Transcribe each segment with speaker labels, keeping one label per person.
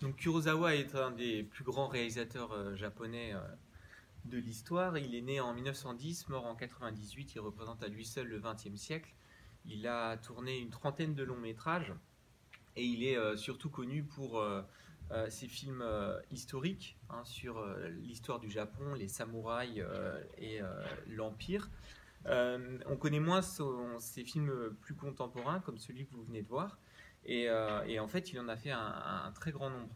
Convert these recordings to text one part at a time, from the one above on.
Speaker 1: Donc Kurosawa est un des plus grands réalisateurs euh, japonais euh, de l'histoire. Il est né en 1910, mort en 98. Il représente à lui seul le XXe siècle. Il a tourné une trentaine de longs métrages et il est euh, surtout connu pour ses films historiques hein, sur l'histoire du Japon, les samouraïs et l'Empire. on connaît moins ses films plus contemporains, comme celui que vous venez de voir. Euh, et, en fait, il en a fait un, très grand nombre.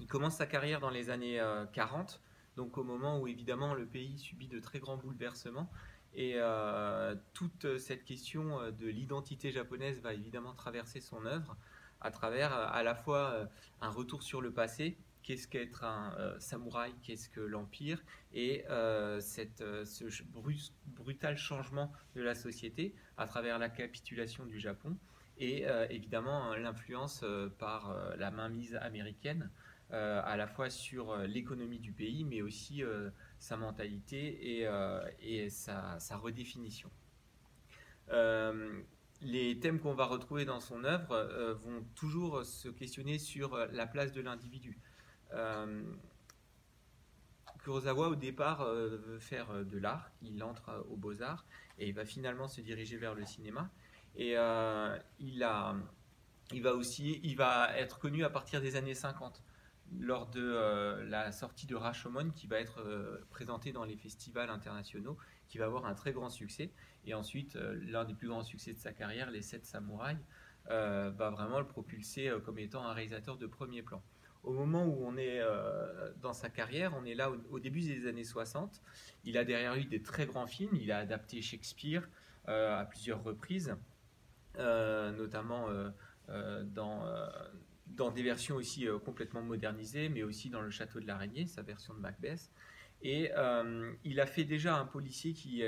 Speaker 1: Il commence sa carrière dans les années 40, euh, donc au moment où évidemment le pays subit de très grands bouleversements. Et euh, toute cette question de l'identité japonaise va évidemment traverser son œuvre à travers à la fois un retour sur le passé, qu'est-ce qu'être un samouraï, qu'est-ce que l'empire, et cette, ce brutal changement de la société à travers la capitulation du Japon et euh, évidemment l'influence euh, par euh, la mainmise américaine à la fois sur l'économie du pays, mais aussi sa mentalité et, et sa, redéfinition. les thèmes qu'on va retrouver dans son œuvre vont toujours se questionner sur la place de l'individu. Kurosawa, au départ, veut faire de l'art. Il entre aux beaux-arts et il va finalement se diriger vers le cinéma. Et euh, il, va aussi, il va être connu à partir des années 50 lors de euh, la sortie de Rashomon qui va être euh, présenté dans les festivals internationaux, qui va avoir un très grand succès. Et ensuite, l'un des plus grands succès de sa carrière, Les Sept Samouraïs, va vraiment le propulser comme étant un réalisateur de premier plan. Au moment où on est dans sa carrière, on est là au, début des années 60. Il a derrière lui des très grands films. Il a adapté Shakespeare à plusieurs reprises. Euh, notamment euh, euh, dans, des versions aussi complètement modernisées, mais aussi dans Le Château de l'Araignée, sa version de Macbeth. Et il a fait déjà un policier qui,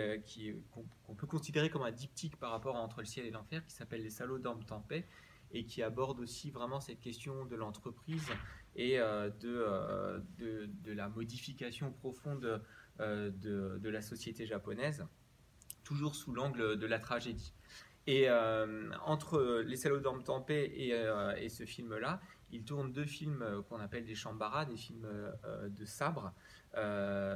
Speaker 1: qu'on peut considérer comme un diptyque par rapport à Entre le ciel et l'enfer, qui s'appelle Les salauds d'Orme Tempête, et qui aborde aussi vraiment cette question de l'entreprise et de, de, la modification profonde de, de, la société japonaise, toujours sous l'angle de la tragédie. Et euh, entre Les salauds Tempé et, euh, et, ce film-là, il tourne deux films euh, qu'on appelle des Shambara, des films de sabre,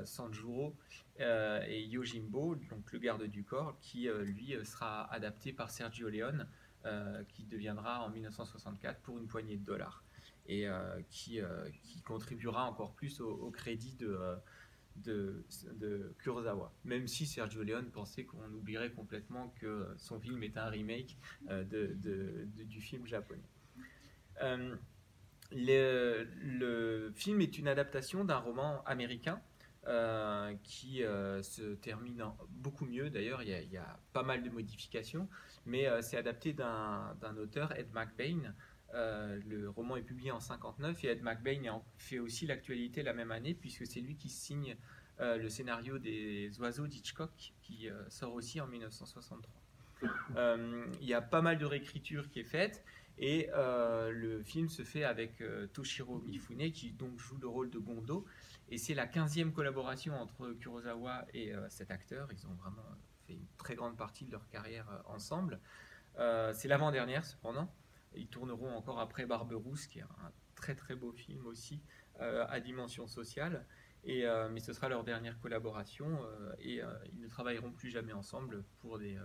Speaker 1: Sanjuro et Yojimbo, donc le garde du corps, qui lui sera adapté par Sergio Leone, qui deviendra en 1964 pour une poignée de dollars et qui, contribuera encore plus au crédit de de, de, Kurosawa. Même si Sergio Leone pensait qu'on oublierait complètement que son film est un remake euh, de, du film japonais. Euh, le, film est une adaptation d'un roman américain euh, qui se termine beaucoup mieux. D'ailleurs, il, y, a pas mal de modifications, mais c'est adapté d'un auteur, Ed McBain, euh, le roman est publié en 59 et Ed McBain fait aussi l'actualité la même année puisque c'est lui qui signe euh, le scénario des Oiseaux d'Hitchcock qui euh, sort aussi en 1963. Il y a pas mal de réécriture qui est faite et le film se fait avec Toshiro Mifune qui donc joue le rôle de Gondo et c'est la 15e collaboration entre Kurosawa et cet acteur. Ils ont vraiment fait une très grande partie de leur carrière ensemble. c'est l'avant-dernière cependant. Ils tourneront encore après Barberousse, qui est un très très beau film aussi, euh, à dimension sociale. Et, euh, mais ce sera leur dernière collaboration euh, et ils ne travailleront plus jamais ensemble pour des,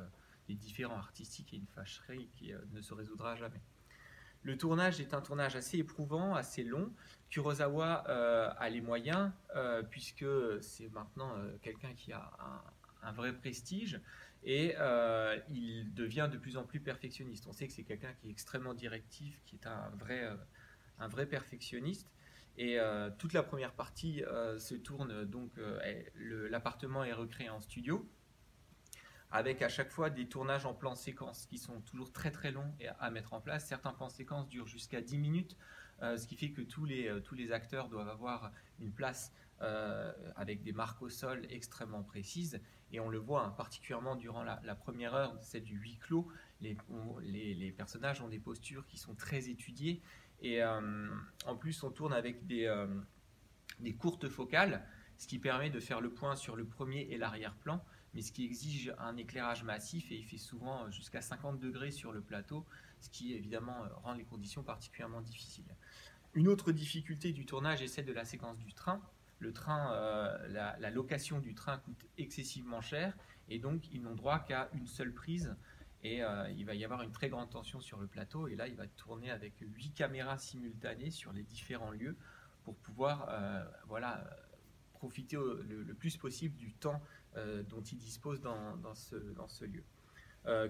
Speaker 1: des différents artistiques et une fâcherie qui ne se résoudra jamais. Le tournage est un tournage assez éprouvant, assez long. Kurosawa a les moyens, puisque c'est maintenant quelqu'un qui a un, un, vrai prestige et euh, il devient de plus en plus perfectionniste. On sait que c'est quelqu'un qui est extrêmement directif, qui est un vrai, euh, un vrai perfectionniste. Et euh, toute la première partie se tourne donc, l'appartement est recréé en studio, avec à chaque fois des tournages en plan séquence qui sont toujours très très longs à mettre en place. Certains plans séquences durent jusqu'à 10 minutes, ce qui fait que tous les, tous les acteurs doivent avoir une place avec des marques au sol extrêmement précises et on le voit hein, particulièrement durant la, première heure, celle du huis clos, les, les, personnages ont des postures qui sont très étudiées, et euh, en plus on tourne avec euh, des courtes focales, ce qui permet de faire le point sur le premier et l'arrière-plan, mais ce qui exige un éclairage massif, et il fait souvent jusqu'à 50 degrés sur le plateau, ce qui évidemment rend les conditions particulièrement difficiles. Une autre difficulté du tournage est celle de la séquence du train. Le train, la, la, location du train coûte excessivement cher et donc ils n'ont droit qu'à une seule prise et euh, il va y avoir une très grande tension sur le plateau. Et là, il va tourner avec huit caméras simultanées sur les différents lieux pour pouvoir euh, voilà, profiter le, plus possible du temps euh, dont il dispose dans, ce, dans ce, lieu.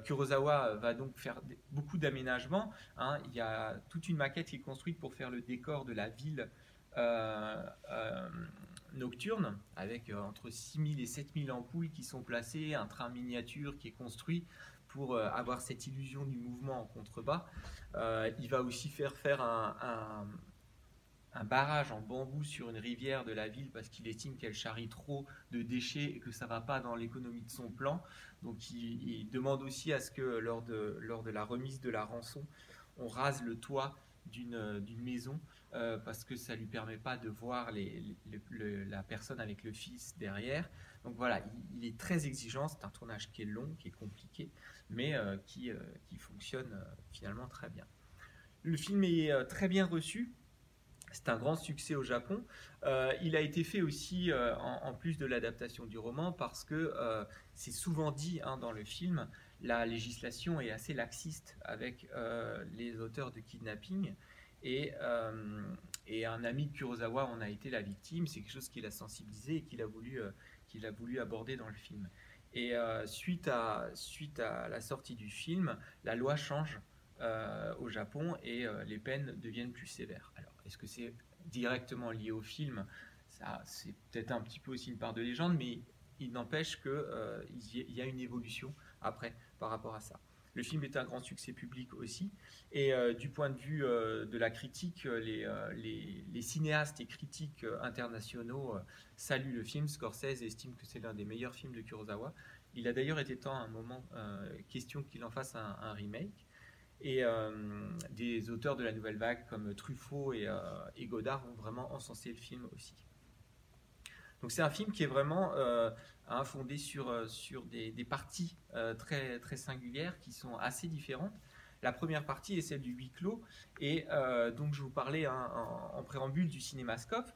Speaker 1: Kurosawa va donc faire beaucoup d'aménagements. Hein. Il y a toute une maquette qui est construite pour faire le décor de la ville nocturne, avec entre 6000 et 7000 ampoules qui sont placées, un train miniature qui est construit pour euh, avoir cette illusion du mouvement en contrebas. Euh, il va aussi faire faire un, un, barrage en bambou sur une rivière de la ville parce qu'il estime qu'elle charrie trop de déchets et que ça va pas dans l'économie de son plan. Donc il, demande aussi à ce que lors de, lors de la remise de la rançon, on rase le toit d'une maison euh, parce que ça lui permet pas de voir la personne avec le fils derrière. Donc voilà, il, est très exigeant. C'est un tournage qui est long, qui est compliqué mais euh, qui, euh, qui fonctionne euh, finalement très bien. Le film est très bien reçu. C'est un grand succès au Japon. il a été fait aussi en, plus de l'adaptation du roman parce que c'est souvent dit hein, dans le film, la législation est assez laxiste avec les auteurs de kidnapping. Et, et, un ami de Kurosawa en a été la victime. C'est quelque chose qu'il a sensibilisé et qu'il a, voulu, qu'il a voulu aborder dans le film. Et euh, suite, à, suite à la sortie du film, la loi change euh, au Japon et euh, les peines deviennent plus sévères. Alors, est-ce que c'est directement lié au film? Ça, c'est peut-être un petit peu aussi une part de légende, mais il n'empêche qu'il y a une évolution après par rapport à ça. Le film est un grand succès public aussi. Et euh, du point de vue euh, de la critique, euh, les, cinéastes et critiques internationaux saluent le film. Scorsese estime que c'est l'un des meilleurs films de Kurosawa. Il a d'ailleurs été temps à un moment question qu'il en fasse un, remake. Et des auteurs de la nouvelle vague comme Truffaut et, et Godard ont vraiment encensé le film aussi. Donc c'est un film qui est vraiment euh, hein, fondé sur, euh, sur des, parties euh, très, très singulières qui sont assez différentes. La première partie est celle du huis clos. Et donc je vous parlais hein, en, préambule du cinémascope.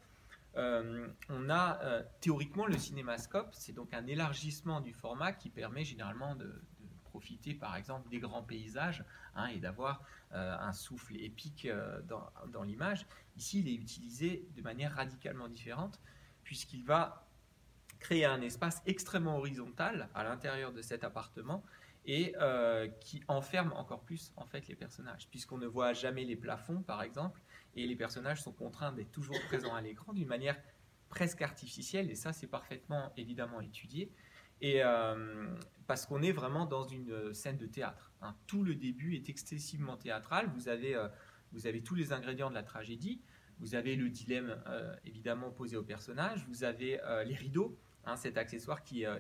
Speaker 1: on a théoriquement le cinémascope, c'est donc un élargissement du format qui permet généralement de, profiter par exemple des grands paysages hein, et d'avoir un souffle épique dans, dans l'image. Ici, il est utilisé de manière radicalement différente puisqu'il va créer un espace extrêmement horizontal à l'intérieur de cet appartement et euh, qui enferme encore plus en fait les personnages, puisqu'on ne voit jamais les plafonds par exemple, et les personnages sont contraints d'être toujours présents à l'écran d'une manière presque artificielle, et ça c'est parfaitement évidemment étudié, et euh, parce qu'on est vraiment dans une scène de théâtre. Hein. Tout le début est excessivement théâtral, vous avez, euh, vous avez tous les ingrédients de la tragédie, vous avez le dilemme euh, évidemment posé au personnage, vous avez euh, les rideaux, hein, cet accessoire qui, euh,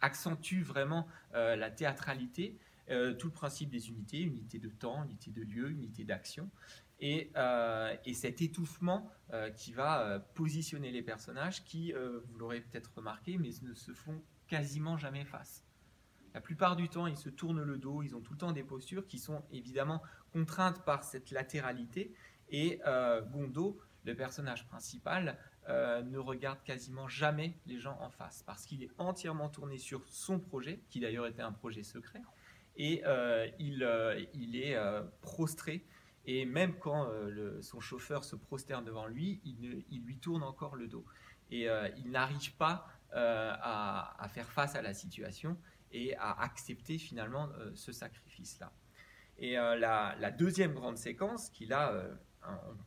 Speaker 1: accentue vraiment la théâtralité, tout le principe des unités, unité de temps, unité de lieu, unité d'action, et, cet étouffement qui va positionner les personnages qui, vous l'aurez peut-être remarqué, mais ne se font quasiment jamais face. La plupart du temps, ils se tournent le dos, ils ont tout le temps des postures qui sont évidemment contraintes par cette latéralité et euh, Gondo, le personnage principal, euh, ne regarde quasiment jamais les gens en face parce qu'il est entièrement tourné sur son projet, qui d'ailleurs était un projet secret, et euh, il, il, est prostré. Et même quand son chauffeur se prosterne devant lui, il, il, lui tourne encore le dos. Et il n'arrive pas à, à, faire face à la situation et à accepter finalement ce sacrifice-là. Et la, la, deuxième grande séquence, qui là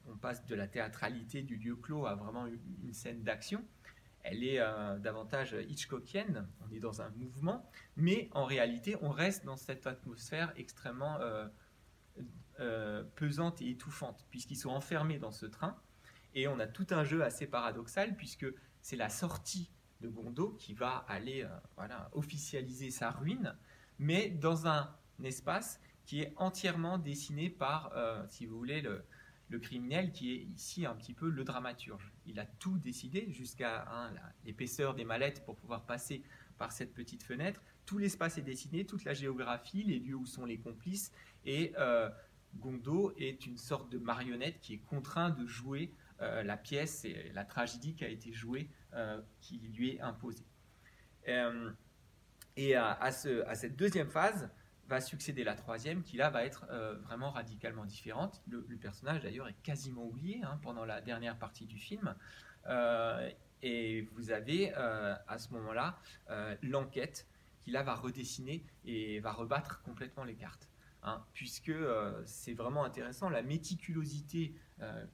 Speaker 1: on, passe de la théâtralité du lieu clos à vraiment une, scène d'action. Elle est euh, davantage Hitchcockienne, on est dans un mouvement, mais en réalité, on reste dans cette atmosphère extrêmement euh, euh, pesante et étouffante, puisqu'ils sont enfermés dans ce train. Et on a tout un jeu assez paradoxal, puisque c'est la sortie de Gondo qui va aller voilà, officialiser sa ruine, mais dans un espace qui est entièrement dessiné par, si vous voulez, le, le criminel qui est ici un petit peu le dramaturge. Il a tout décidé jusqu'à hein, l'épaisseur des mallettes pour pouvoir passer par cette petite fenêtre. Tout l'espace est dessiné, toute la géographie, les lieux où sont les complices et euh, Gondo est une sorte de marionnette qui est contraint de jouer la pièce et la tragédie qui a été jouée, qui lui est imposée. et à, cette deuxième phase, va succéder la troisième, qui là va être euh, vraiment radicalement différente. Le, personnage d'ailleurs est quasiment oublié hein, pendant la dernière partie du film. Euh, et vous avez euh, à ce moment-là l'enquête qui là va redessiner et va rebattre complètement les cartes. Hein, puisque c'est vraiment intéressant, la méticulosité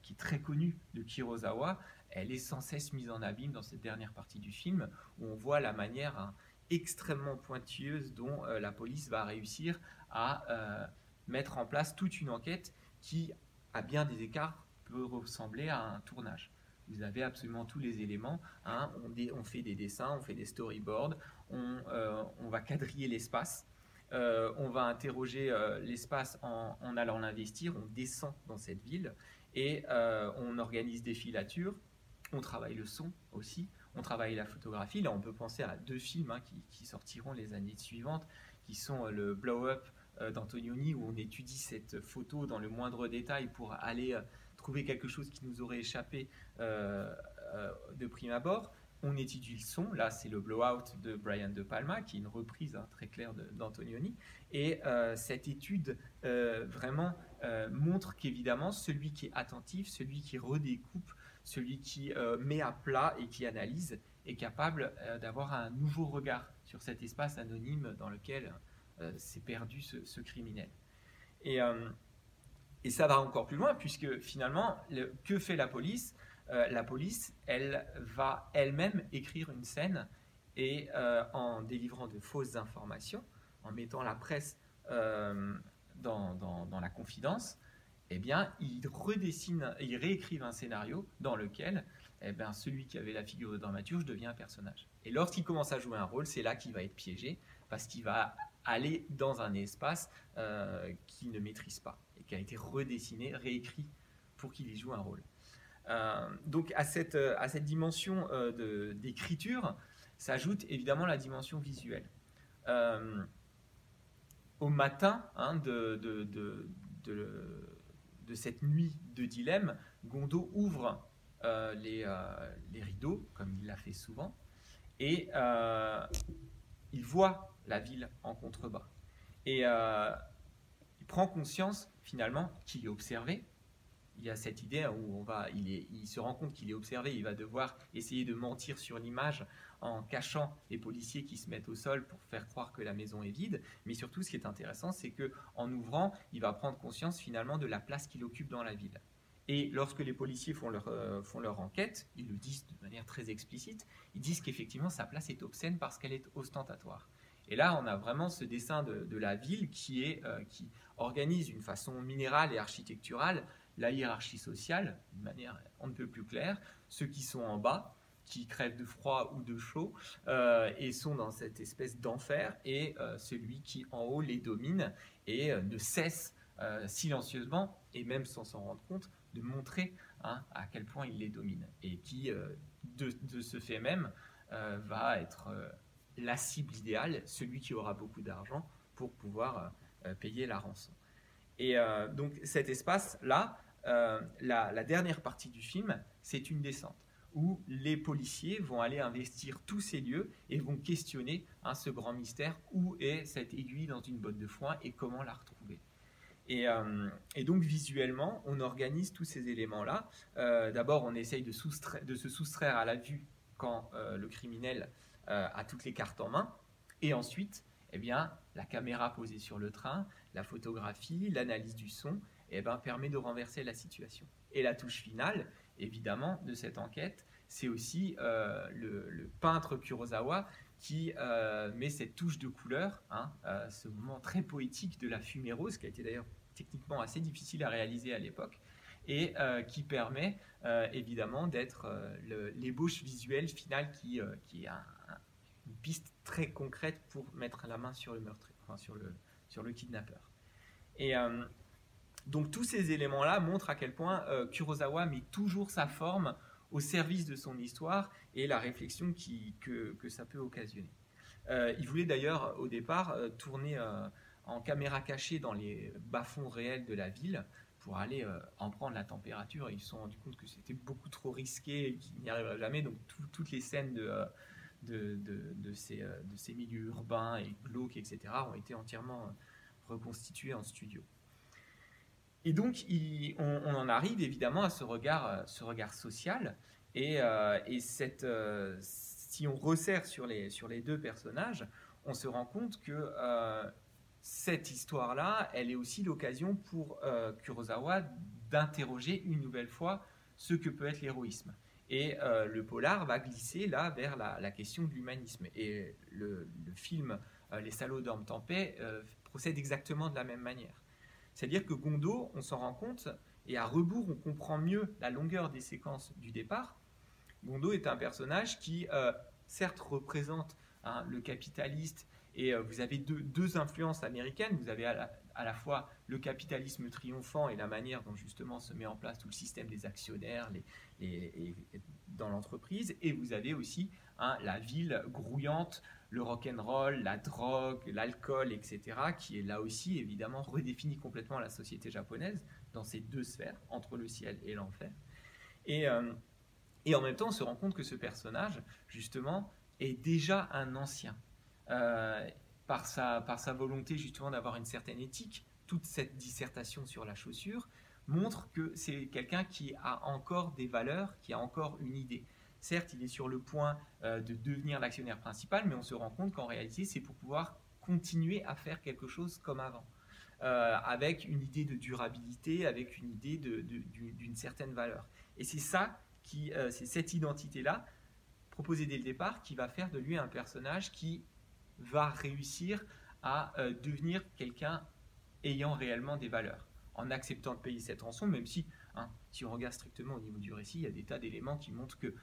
Speaker 1: qui est très connue de Kirosawa, elle est sans cesse mise en abîme dans cette dernière partie du film, où on voit la manière hein, extrêmement pointilleuse dont euh, la police va réussir à euh, mettre en place toute une enquête qui, à bien des écarts, peut ressembler à un tournage. Vous avez absolument tous les éléments. Hein. On, fait des dessins, on fait des storyboards, on, euh, va quadriller l'espace. on va interroger l'espace en, en, allant l'investir, on descend dans cette ville et on organise des filatures, on travaille le son aussi, on travaille la photographie. Là, on peut penser à deux films hein, qui, sortiront les années suivantes, qui sont euh, le Blow Up euh, d'Antonioni, où on étudie cette photo dans le moindre détail pour aller euh, trouver quelque chose qui nous aurait échappé de prime abord. On étudie le son, là c'est le Blowout de Brian De Palma, qui est une reprise hein, très claire d'Antonioni. Et cette étude vraiment montre qu'évidemment, celui qui est attentif, celui qui redécoupe, celui qui euh, met à plat et qui analyse est capable euh, d'avoir un nouveau regard sur cet espace anonyme dans lequel euh, s'est perdu ce, criminel. Et, ça va encore plus loin, puisque finalement, que fait la police? La police, elle va elle-même écrire une scène et en délivrant de fausses informations, en mettant la presse dans, la confidence, eh bien, ils redessinent, ils réécrivent un scénario dans lequel eh bien, celui qui avait la figure de dramaturge devient un personnage. Et lorsqu'il commence à jouer un rôle, c'est là qu'il va être piégé, parce qu'il va aller dans un espace euh, qu'il ne maîtrise pas, et qui a été redessiné, réécrit pour qu'il y joue un rôle. Euh, donc à cette, à cette dimension euh, d'écriture s'ajoute évidemment la dimension visuelle. au matin hein, de, de de cette nuit de dilemme, Gondo ouvre euh, euh, les, rideaux, comme il l'a fait souvent, et euh, il voit la ville en contrebas. Et il prend conscience finalement qu'il est observé. Il y a cette idée où on va, il, se rend compte qu'il est observé, il va devoir essayer de mentir sur l'image en cachant les policiers qui se mettent au sol pour faire croire que la maison est vide. Mais surtout, ce qui est intéressant, c'est que en ouvrant, il va prendre conscience finalement de la place qu'il occupe dans la ville. Et lorsque les policiers font leur, euh, enquête, ils le disent de manière très explicite, ils disent qu'effectivement sa place est obscène parce qu'elle est ostentatoire. Et là, on a vraiment ce dessin de, la ville qui, est, euh, qui organise d'une façon minérale et architecturale la hiérarchie sociale d'une manière on ne peut plus claire. Ceux qui sont en bas, qui crèvent de froid ou de chaud euh, et sont dans cette espèce d'enfer et euh, celui qui en haut les domine et euh, ne cesse silencieusement et même sans s'en rendre compte de montrer hein, à quel point il les domine et qui de, de, ce fait même va être la cible idéale, celui qui aura beaucoup d'argent pour pouvoir payer la rançon. Et donc cet espace-là, la, la dernière partie du film, c'est une descente où les policiers vont aller investir tous ces lieux et vont questionner hein, ce grand mystère, où est cette aiguille dans une botte de foin et comment la retrouver. Et, euh, donc visuellement, on organise tous ces éléments-là. Euh, d'abord, on essaye de, de, se soustraire à la vue quand euh, le criminel a toutes les cartes en main. Et ensuite, eh bien, la caméra posée sur le train, la photographie, l'analyse du son, eh bien, permet de renverser la situation. Et la touche finale, évidemment, de cette enquête, c'est aussi euh, le, peintre Kurosawa qui euh, met cette touche de couleur, hein, euh, ce moment très poétique de la fumée rose, qui a été d'ailleurs techniquement assez difficile à réaliser à l'époque, et qui permet évidemment d'être l'ébauche visuelle finale qui, qui est une piste très concrète pour mettre la main sur le meurtre, enfin, sur, le, sur le kidnappeur. Et donc tous ces éléments-là montrent à quel point euh, Kurosawa met toujours sa forme au service de son histoire et la réflexion que, ça peut occasionner. Euh, il voulait d'ailleurs au départ euh, tourner en caméra cachée dans les bas-fonds réels de la ville pour aller euh, en prendre la température. ils se sont rendus compte que c'était beaucoup trop risqué et qu'ils n'y arriveraient jamais. Donc toutes les scènes de, euh, de, ces, de ces milieux urbains et glauques, etc., ont été entièrement reconstituées en studio. Et donc, on, en arrive évidemment à ce regard, regard social. Et, et cette, si on resserre sur les, deux personnages, on se rend compte que euh, cette histoire-là, elle est aussi l'occasion pour euh, Kurosawa d'interroger une nouvelle fois ce que peut être l'héroïsme. Et euh, le polar va glisser là vers la, question de l'humanisme. Et le, film Les salauds dorment en paix procède exactement de la même manière. C'est-à-dire que Gondo, on s'en rend compte, et à rebours, on comprend mieux la longueur des séquences du départ. Gondo est un personnage qui, certes, représente Hein, le capitaliste, et euh, vous avez deux, influences américaines. Vous avez à la, fois le capitalisme triomphant et la manière dont justement se met en place tout le système des actionnaires dans l'entreprise, et vous avez aussi hein, la ville grouillante, le rock and roll, la drogue, l'alcool, etc., qui est là aussi évidemment redéfinit complètement la société japonaise dans ces deux sphères, entre le ciel et l'enfer. Et, euh, et en même temps, on se rend compte que ce personnage, justement, est déjà un ancien. Euh, par, sa, par sa volonté justement d'avoir une certaine éthique, toute cette dissertation sur la chaussure montre que c'est quelqu'un qui a encore des valeurs, qui a encore une idée. Certes, il est sur le point euh, de devenir l'actionnaire principal, mais on se rend compte qu'en réalité, c'est pour pouvoir continuer à faire quelque chose comme avant, euh, avec une idée de durabilité, avec une idée d'une certaine valeur. Et c'est ça qui, c'est cette identité-là proposé dès le départ qui va faire de lui un personnage qui va réussir à euh, devenir quelqu'un ayant réellement des valeurs, en acceptant de payer cette rançon, même si, hein, si on regarde strictement au niveau du récit, il y a des tas d'éléments qui montrent que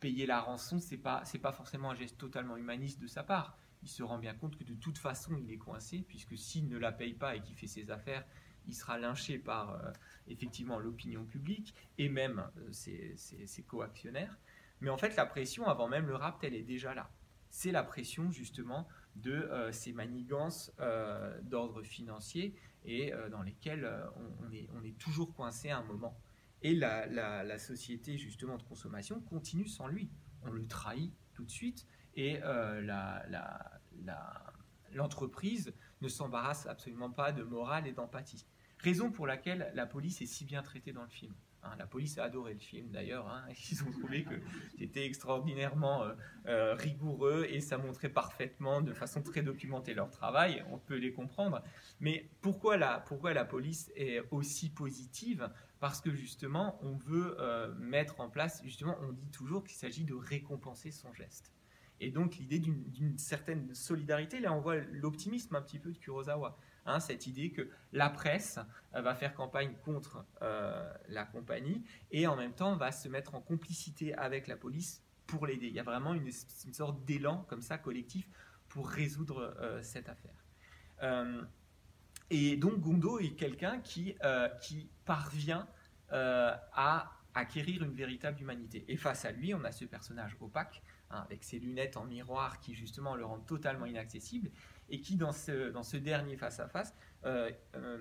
Speaker 1: payer la rançon, c'est pas, pas forcément un geste totalement humaniste de sa part. Il se rend bien compte que de toute façon, il est coincé, puisque s'il ne la paye pas et qu'il fait ses affaires, il sera lynché par euh, effectivement l'opinion publique et même euh, ses, ses coactionnaires. Mais en fait, la pression, avant même le rapt, elle est déjà là. C'est la pression justement de euh, ces manigances euh, d'ordre financier et euh, dans lesquelles on, est, toujours coincé à un moment. Et la, société justement de consommation continue sans lui. On le trahit tout de suite et l'entreprise ne s'embarrasse absolument pas de morale et d'empathie. Raison pour laquelle la police est si bien traitée dans le film. Hein, la police a adoré le film d'ailleurs. Hein. ils ont trouvé que c'était extraordinairement euh, euh, rigoureux et ça montrait parfaitement, de façon très documentée, leur travail. On peut les comprendre. Mais pourquoi la, police est aussi positive? Parce que justement, on veut euh, mettre en place, justement, on dit toujours qu'il s'agit de récompenser son geste. Et donc l'idée d'une certaine solidarité, là on voit l'optimisme un petit peu de Kurosawa. Hein, cette idée que la presse euh, va faire campagne contre euh, la compagnie et en même temps va se mettre en complicité avec la police pour l'aider. Il y a vraiment une, sorte d'élan comme ça collectif pour résoudre euh, cette affaire. et donc Gondo est quelqu'un qui, qui parvient à acquérir une véritable humanité. Et face à lui, on a ce personnage opaque, hein, avec ses lunettes en miroir qui justement le rendent totalement inaccessible, et qui, dans ce, dans ce dernier face-à-face, euh, euh,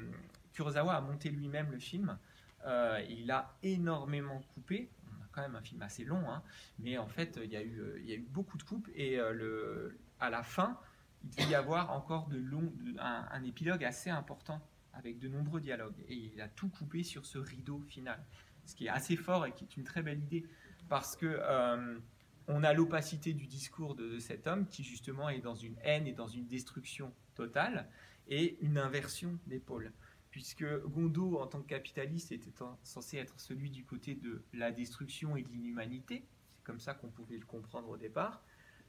Speaker 1: Kurosawa a monté lui-même le film. Euh, il a énormément coupé. On a quand même un film assez long, hein, mais en fait, il y, a eu, il y a eu beaucoup de coupes. Et le, à la fin, il devait y avoir encore de long, un, épilogue assez important avec de nombreux dialogues. Et il a tout coupé sur ce rideau final. Ce qui est assez fort et qui est une très belle idée. Parce que on a l'opacité du discours de cet homme qui justement est dans une haine et dans une destruction totale et une inversion des pôles. Puisque Gondo, en tant que capitaliste, était censé être celui du côté de la destruction et de l'inhumanité, c'est comme ça qu'on pouvait le comprendre au départ,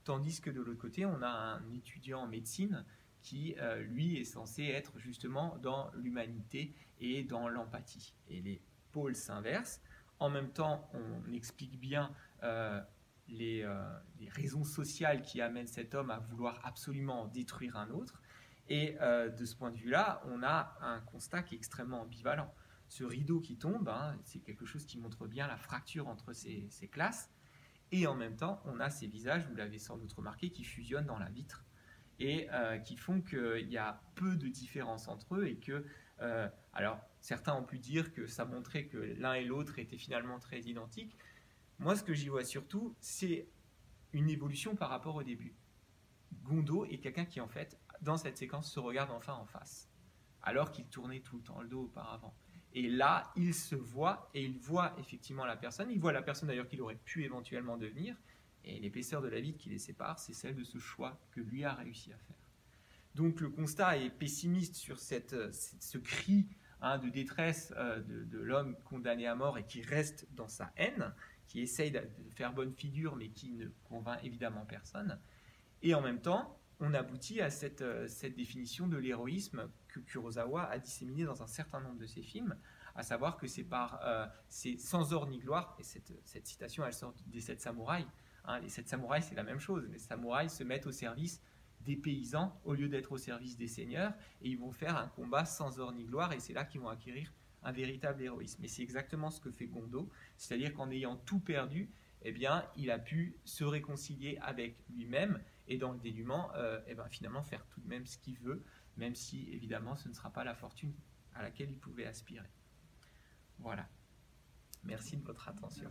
Speaker 1: tandis que de l'autre côté, on a un étudiant en médecine qui, euh, lui, est censé être justement dans l'humanité et dans l'empathie. Et les pôles s'inversent. En même temps, on explique bien euh, euh, les, raisons sociales qui amènent cet homme à vouloir absolument détruire un autre. Et euh, de ce point de vue-là, on a un constat qui est extrêmement ambivalent. Ce rideau qui tombe, hein, c'est quelque chose qui montre bien la fracture entre ces, classes. Et en même temps, on a ces visages, vous l'avez sans doute remarqué, qui fusionnent dans la vitre. et qui font qu'il y a peu de différence entre eux et que, alors certains ont pu dire que ça montrait que l'un et l'autre étaient finalement très identiques. Moi, ce que j'y vois surtout, c'est une évolution par rapport au début. Gondo est quelqu'un qui, en fait, dans cette séquence, se regarde enfin en face, alors qu'il tournait tout le temps le dos auparavant. Et là, il se voit et il voit effectivement la personne. Il voit la personne d'ailleurs qu'il aurait pu éventuellement devenir. Et l'épaisseur de la vie qui les sépare, c'est celle de ce choix que lui a réussi à faire. Donc le constat est pessimiste sur cette, ce cri hein, de détresse euh, de, de l'homme condamné à mort et qui reste dans sa haine, qui essaye de faire bonne figure mais qui ne convainc évidemment personne. Et en même temps, on aboutit à cette, euh, cette définition de l'héroïsme que Kurosawa a disséminée dans un certain nombre de ses films, à savoir que c'est par euh, sans or ni gloire, et cette, cette, citation elle sort des sept samouraïs. Hein, les sept samouraïs c'est la même chose, les samouraïs se mettent au service des paysans au lieu d'être au service des seigneurs, et ils vont faire un combat sans or ni gloire, et c'est là qu'ils vont acquérir un véritable héroïsme. Et c'est exactement ce que fait Gondo, c'est-à-dire qu'en ayant tout perdu, eh bien, il a pu se réconcilier avec lui-même et dans le dénuement, euh, eh ben, finalement faire tout de même ce qu'il veut, même si évidemment ce ne sera pas la fortune à laquelle il pouvait aspirer. Voilà. Merci de votre attention.